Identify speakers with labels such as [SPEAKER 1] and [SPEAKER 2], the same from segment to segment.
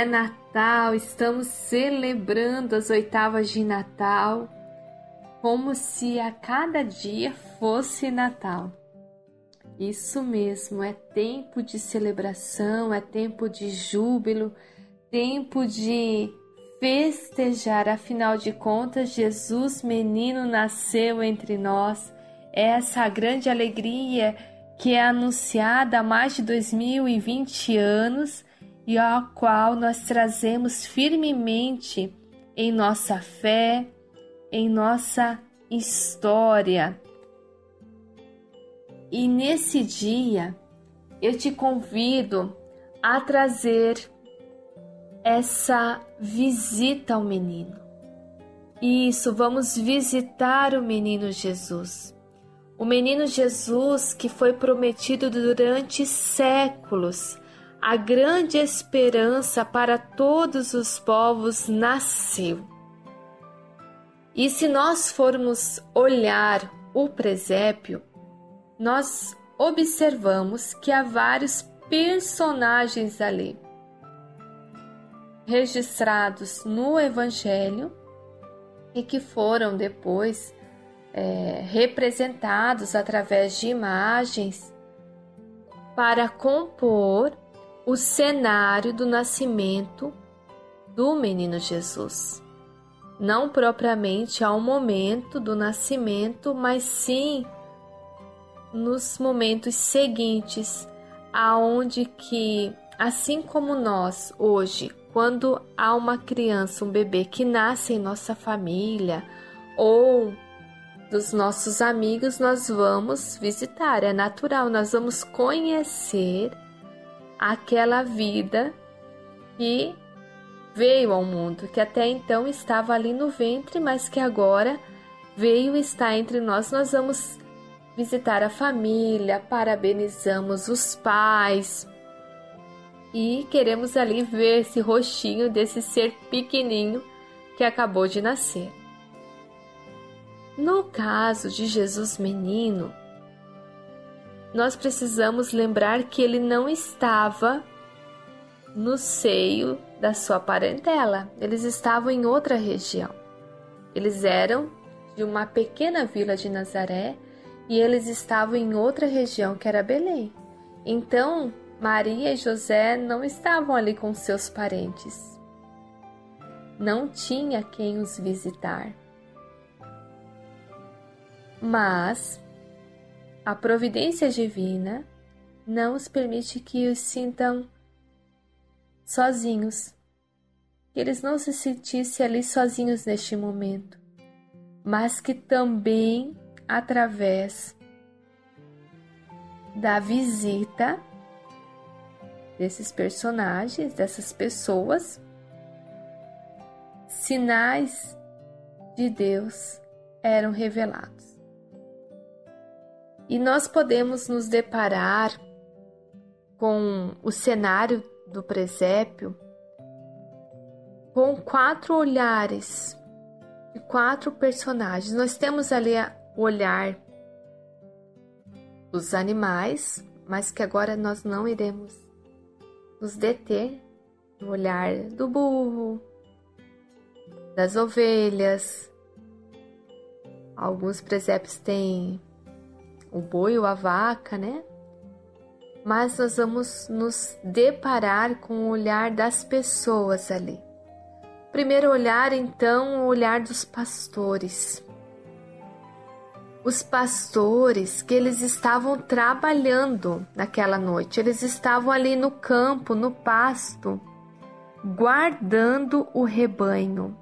[SPEAKER 1] é Natal, estamos celebrando as oitavas de Natal, como se a cada dia fosse Natal. Isso mesmo, é tempo de celebração, é tempo de júbilo, tempo de festejar, afinal de contas, Jesus, menino, nasceu entre nós. É essa grande alegria que é anunciada há mais de 2020 anos e a qual nós trazemos firmemente em nossa fé, em nossa história. E nesse dia eu te convido a trazer essa visita ao menino. Isso, vamos visitar o menino Jesus. O menino Jesus que foi prometido durante séculos a grande esperança para todos os povos nasceu. E se nós formos olhar o presépio, nós observamos que há vários personagens ali registrados no Evangelho e que foram depois é, representados através de imagens para compor o cenário do nascimento do menino Jesus. Não propriamente ao momento do nascimento, mas sim nos momentos seguintes, aonde que assim como nós hoje, quando há uma criança, um bebê que nasce em nossa família ou dos nossos amigos, nós vamos visitar, é natural, nós vamos conhecer aquela vida que veio ao mundo, que até então estava ali no ventre, mas que agora veio e está entre nós. Nós vamos visitar a família, parabenizamos os pais e queremos ali ver esse rostinho desse ser pequenininho que acabou de nascer. No caso de Jesus menino, nós precisamos lembrar que ele não estava no seio da sua parentela, eles estavam em outra região. Eles eram de uma pequena vila de Nazaré e eles estavam em outra região que era Belém. Então, Maria e José não estavam ali com seus parentes. Não tinha quem os visitar. Mas a providência divina não os permite que os sintam sozinhos, que eles não se sentissem ali sozinhos neste momento, mas que também através da visita desses personagens, dessas pessoas, sinais de Deus eram revelados. E nós podemos nos deparar com o cenário do presépio com quatro olhares de quatro personagens. Nós temos ali o olhar dos animais, mas que agora nós não iremos nos deter no olhar do burro, das ovelhas. Alguns presépios têm o boi ou a vaca, né? Mas nós vamos nos deparar com o olhar das pessoas ali. Primeiro olhar, então, o olhar dos pastores. Os pastores que eles estavam trabalhando naquela noite, eles estavam ali no campo, no pasto, guardando o rebanho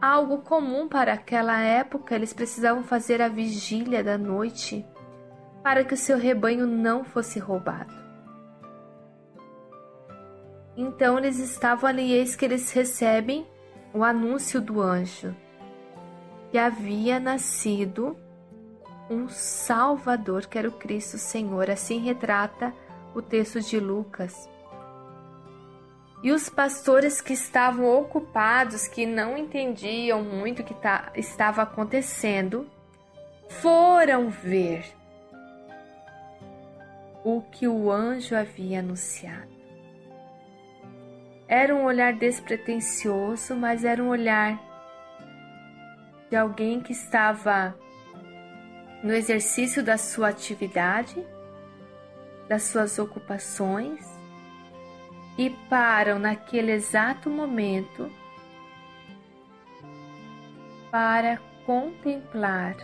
[SPEAKER 1] algo comum para aquela época, eles precisavam fazer a vigília da noite para que o seu rebanho não fosse roubado. Então eles estavam ali, eis que eles recebem o anúncio do anjo que havia nascido um Salvador, que era o Cristo Senhor. Assim retrata o texto de Lucas. E os pastores que estavam ocupados, que não entendiam muito o que tá, estava acontecendo, foram ver o que o anjo havia anunciado. Era um olhar despretensioso, mas era um olhar de alguém que estava no exercício da sua atividade, das suas ocupações e param naquele exato momento para contemplar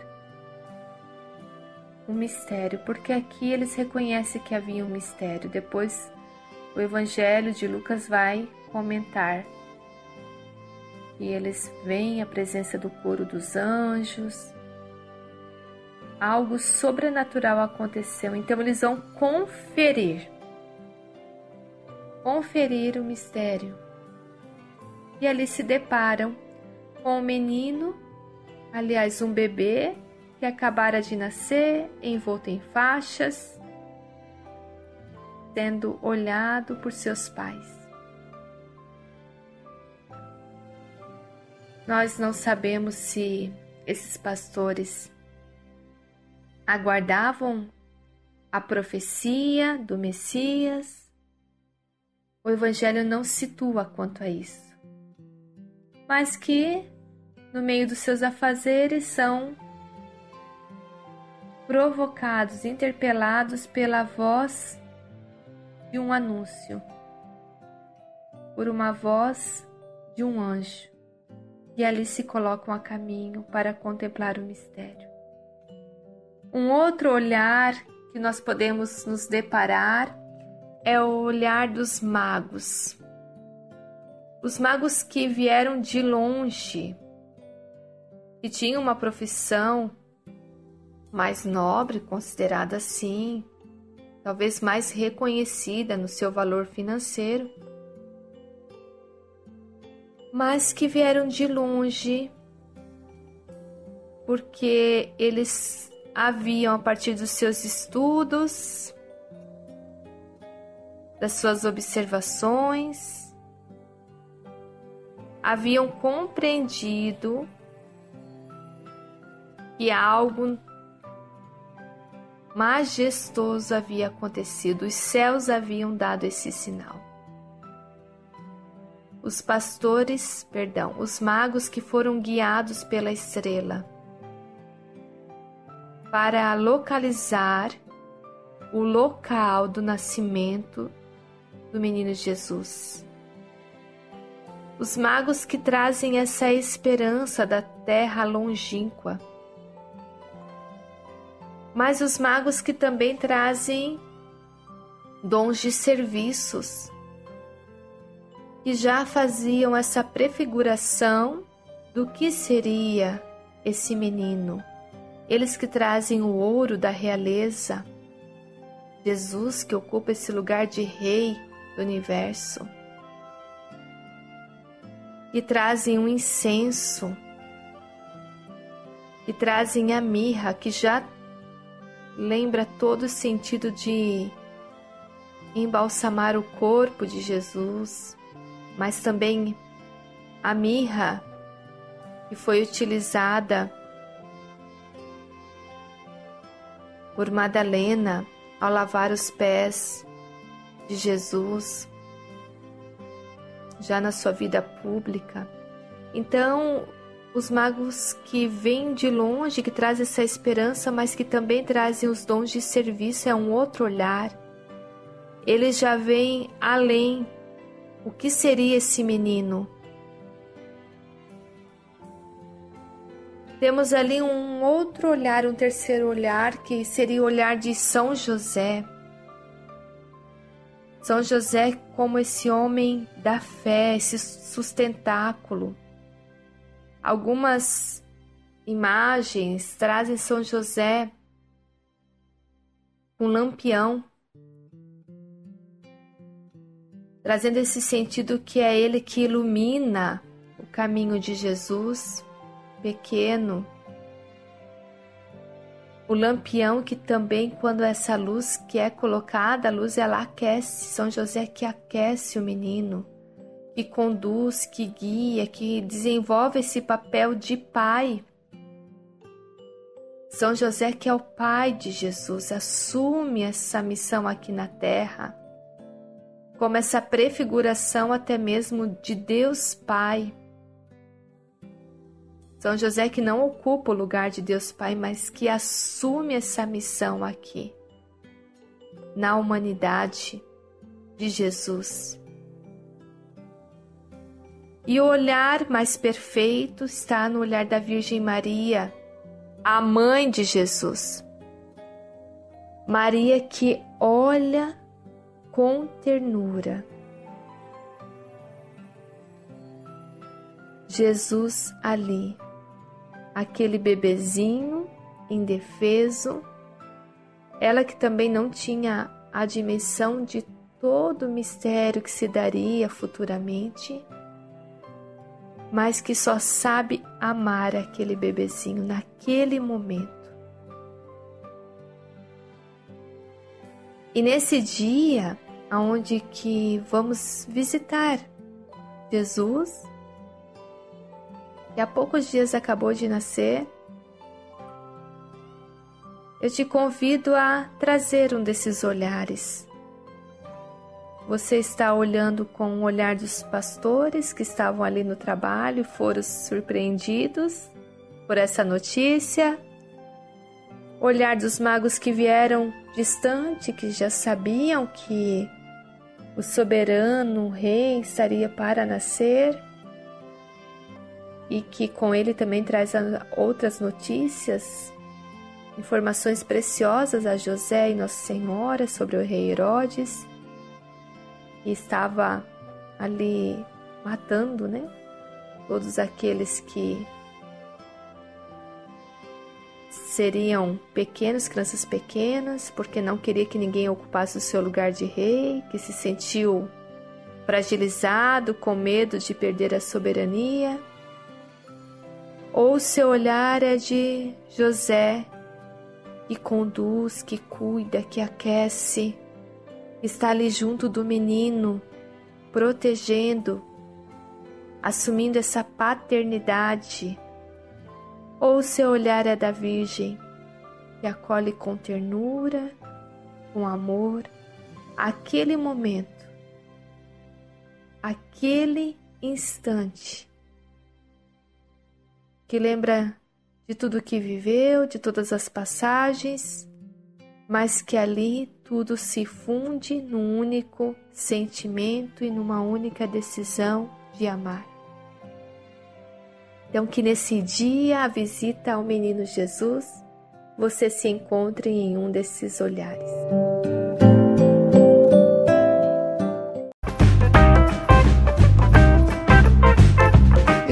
[SPEAKER 1] o mistério, porque aqui eles reconhecem que havia um mistério. Depois o Evangelho de Lucas vai comentar. E eles veem a presença do coro dos anjos. Algo sobrenatural aconteceu, então eles vão conferir. Conferir o mistério. E ali se deparam com um menino, aliás, um bebê que acabara de nascer, envolto em faixas, sendo olhado por seus pais. Nós não sabemos se esses pastores aguardavam a profecia do Messias. O Evangelho não situa quanto a isso, mas que no meio dos seus afazeres são provocados, interpelados pela voz de um anúncio, por uma voz de um anjo, e ali se colocam a caminho para contemplar o mistério. Um outro olhar que nós podemos nos deparar é o olhar dos magos. Os magos que vieram de longe, que tinham uma profissão mais nobre, considerada assim, talvez mais reconhecida no seu valor financeiro, mas que vieram de longe porque eles haviam, a partir dos seus estudos, das suas observações, haviam compreendido que algo majestoso havia acontecido, os céus haviam dado esse sinal. Os pastores, perdão, os magos que foram guiados pela estrela para localizar o local do nascimento do menino Jesus. Os magos que trazem essa esperança da terra longínqua mas os magos que também trazem dons de serviços, que já faziam essa prefiguração do que seria esse menino. Eles que trazem o ouro da realeza, Jesus que ocupa esse lugar de rei do universo, que trazem um incenso, que trazem a mirra que já lembra todo o sentido de embalsamar o corpo de Jesus, mas também a mirra que foi utilizada por Madalena ao lavar os pés de Jesus, já na sua vida pública. Então, os magos que vêm de longe, que trazem essa esperança, mas que também trazem os dons de serviço, é um outro olhar. Eles já vêm além. O que seria esse menino? Temos ali um outro olhar, um terceiro olhar, que seria o olhar de São José. São José como esse homem da fé, esse sustentáculo Algumas imagens trazem São José com um lampião, trazendo esse sentido que é ele que ilumina o caminho de Jesus, pequeno. O lampião que também, quando essa luz que é colocada, a luz ela aquece, São José que aquece o menino que conduz, que guia, que desenvolve esse papel de pai. São José, que é o pai de Jesus, assume essa missão aqui na terra. como essa prefiguração até mesmo de Deus Pai. São José que não ocupa o lugar de Deus Pai, mas que assume essa missão aqui, na humanidade de Jesus. E o olhar mais perfeito está no olhar da Virgem Maria, a mãe de Jesus. Maria que olha com ternura. Jesus ali, aquele bebezinho indefeso, ela que também não tinha a dimensão de todo o mistério que se daria futuramente, mas que só sabe amar aquele bebezinho naquele momento. E nesse dia, aonde que vamos visitar Jesus, que há poucos dias acabou de nascer, eu te convido a trazer um desses olhares. Você está olhando com o olhar dos pastores que estavam ali no trabalho e foram surpreendidos por essa notícia. Olhar dos magos que vieram distante, que já sabiam que o soberano o rei estaria para nascer e que com ele também traz outras notícias, informações preciosas a José e Nossa Senhora sobre o rei Herodes, que estava ali matando, né? Todos aqueles que seriam pequenos, crianças pequenas, porque não queria que ninguém ocupasse o seu lugar de rei, que se sentiu fragilizado, com medo de perder a soberania. Ou seu olhar é de José, que conduz, que cuida, que aquece, está ali junto do menino, protegendo, assumindo essa paternidade. Ou seu olhar é da Virgem, que acolhe com ternura, com amor, aquele momento, aquele instante, que lembra de tudo que viveu, de todas as passagens, mas que ali tudo se funde num único sentimento e numa única decisão de amar. Então, que nesse dia, a visita ao menino Jesus, você se encontre em um desses olhares.